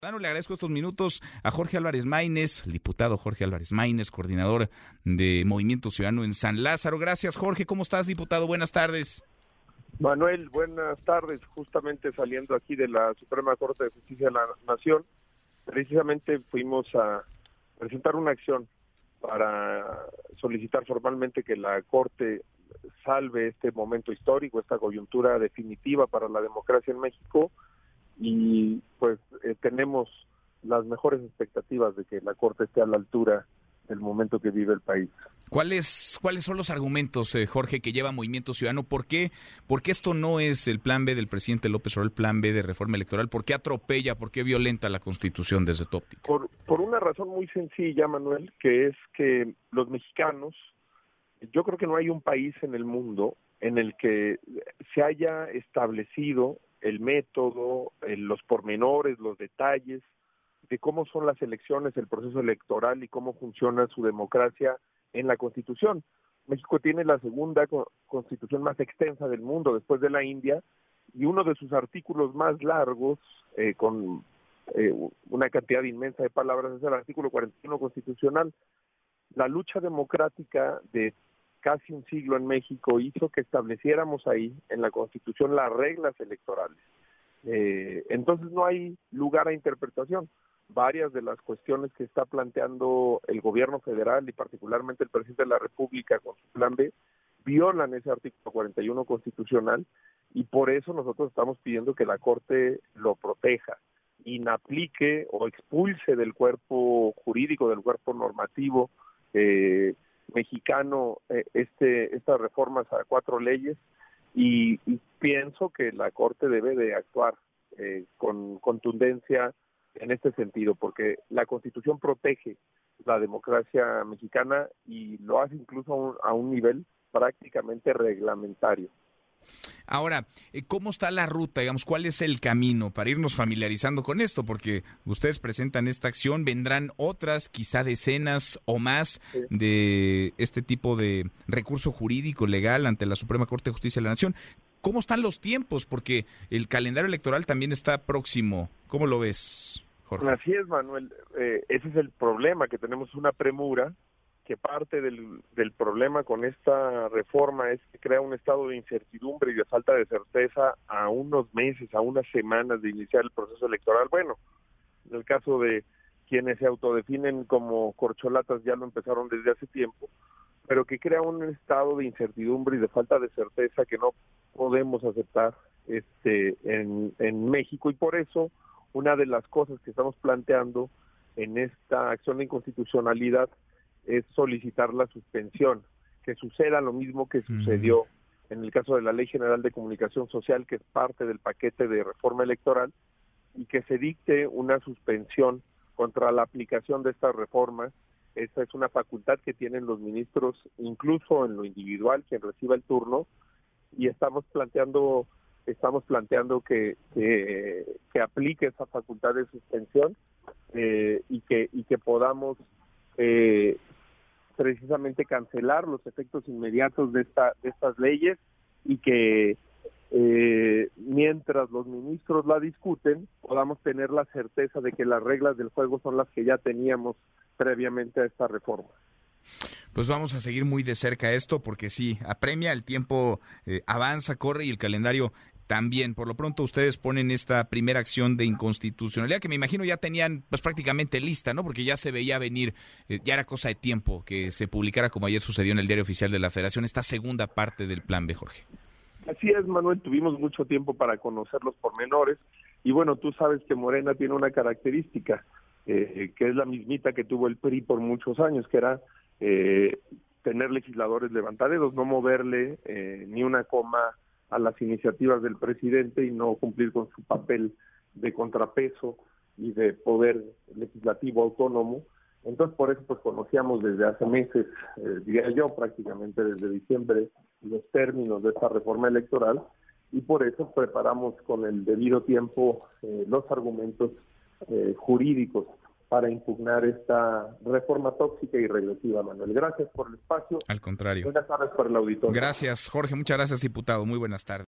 Le agradezco estos minutos a Jorge Álvarez Maínez, diputado Jorge Álvarez Maínez, coordinador de Movimiento Ciudadano en San Lázaro. Gracias, Jorge. ¿Cómo estás, diputado? Buenas tardes. Manuel, buenas tardes. Justamente saliendo aquí de la Suprema Corte de Justicia de la Nación, precisamente fuimos a presentar una acción para solicitar formalmente que la Corte salve este momento histórico, esta coyuntura definitiva para la democracia en México y pues eh, tenemos las mejores expectativas de que la Corte esté a la altura del momento que vive el país. ¿Cuáles, cuáles son los argumentos, eh, Jorge, que lleva Movimiento Ciudadano? ¿Por qué, ¿Por qué esto no es el plan B del presidente López Obrador, el plan B de reforma electoral? ¿Por qué atropella, por qué violenta la Constitución desde tu óptica? Por, por una razón muy sencilla, Manuel, que es que los mexicanos, yo creo que no hay un país en el mundo en el que se haya establecido el método, los pormenores, los detalles de cómo son las elecciones, el proceso electoral y cómo funciona su democracia en la Constitución. México tiene la segunda constitución más extensa del mundo después de la India y uno de sus artículos más largos, eh, con eh, una cantidad inmensa de palabras, es el artículo 41 constitucional. La lucha democrática de casi un siglo en México hizo que estableciéramos ahí en la Constitución las reglas electorales. Eh, entonces no hay lugar a interpretación. Varias de las cuestiones que está planteando el gobierno federal y particularmente el presidente de la República con su plan B violan ese artículo 41 constitucional y por eso nosotros estamos pidiendo que la Corte lo proteja, inaplique o expulse del cuerpo jurídico, del cuerpo normativo eh, mexicano eh, este estas reformas a cuatro leyes y, pienso que la Corte debe de actuar eh, con contundencia en este sentido, porque la Constitución protege la democracia mexicana y lo hace incluso a un nivel prácticamente reglamentario. Ahora, eh, ¿cómo está la ruta? Digamos, ¿cuál es el camino para irnos familiarizando con esto? Porque ustedes presentan esta acción, vendrán otras, quizá decenas o más de este tipo de recurso jurídico legal ante la Suprema Corte de Justicia de la Nación. ¿Cómo están los tiempos? Porque el calendario electoral también está próximo. ¿Cómo lo ves, Jorge? Así es, Manuel. Eh, ese es el problema, que tenemos una premura que parte del, del problema con esta reforma es que crea un estado de incertidumbre y de falta de certeza a unos meses, a unas semanas de iniciar el proceso electoral. Bueno, en el caso de quienes se autodefinen como corcholatas ya lo empezaron desde hace tiempo, pero que crea un estado de incertidumbre y de falta de certeza que no podemos aceptar este en, en México y por eso una de las cosas que estamos planteando en esta acción de inconstitucionalidad es solicitar la suspensión, que suceda lo mismo que sucedió en el caso de la Ley General de Comunicación Social, que es parte del paquete de reforma electoral, y que se dicte una suspensión contra la aplicación de estas reformas. Esta es una facultad que tienen los ministros, incluso en lo individual, quien reciba el turno, y estamos planteando estamos planteando que, que, aplique esa facultad de suspensión eh, y que y que podamos eh, precisamente cancelar los efectos inmediatos de, esta, estas leyes y que eh, mientras los ministros la discuten podamos tener la certeza de que las reglas del juego son las que ya teníamos previamente a esta reforma. Pues vamos a seguir muy de cerca esto porque sí, apremia, el tiempo eh, avanza, corre y el calendario también. Por lo pronto ustedes ponen esta primera acción de inconstitucionalidad que me imagino ya tenían pues prácticamente lista, ¿no? Porque ya se veía venir, eh, ya era cosa de tiempo que se publicara como ayer sucedió en el diario oficial de la Federación esta segunda parte del plan B, Jorge. Así es, Manuel, tuvimos mucho tiempo para conocer los pormenores y bueno, tú sabes que Morena tiene una característica eh, que es la mismita que tuvo el PRI por muchos años, que era eh, tener legisladores levantaderos, no moverle ni una coma a las iniciativas del presidente y no cumplir con su papel de contrapeso y de poder legislativo autónomo. Entonces, por eso pues conocíamos desde hace meses, eh, diría yo, prácticamente desde diciembre, los términos de esta reforma electoral y por eso preparamos con el debido tiempo eh, los argumentos eh, jurídicos para impugnar esta reforma tóxica y regresiva, Manuel. Gracias por el espacio. Al contrario. Buenas tardes por el auditorio. Gracias, Jorge. Muchas gracias, diputado. Muy buenas tardes.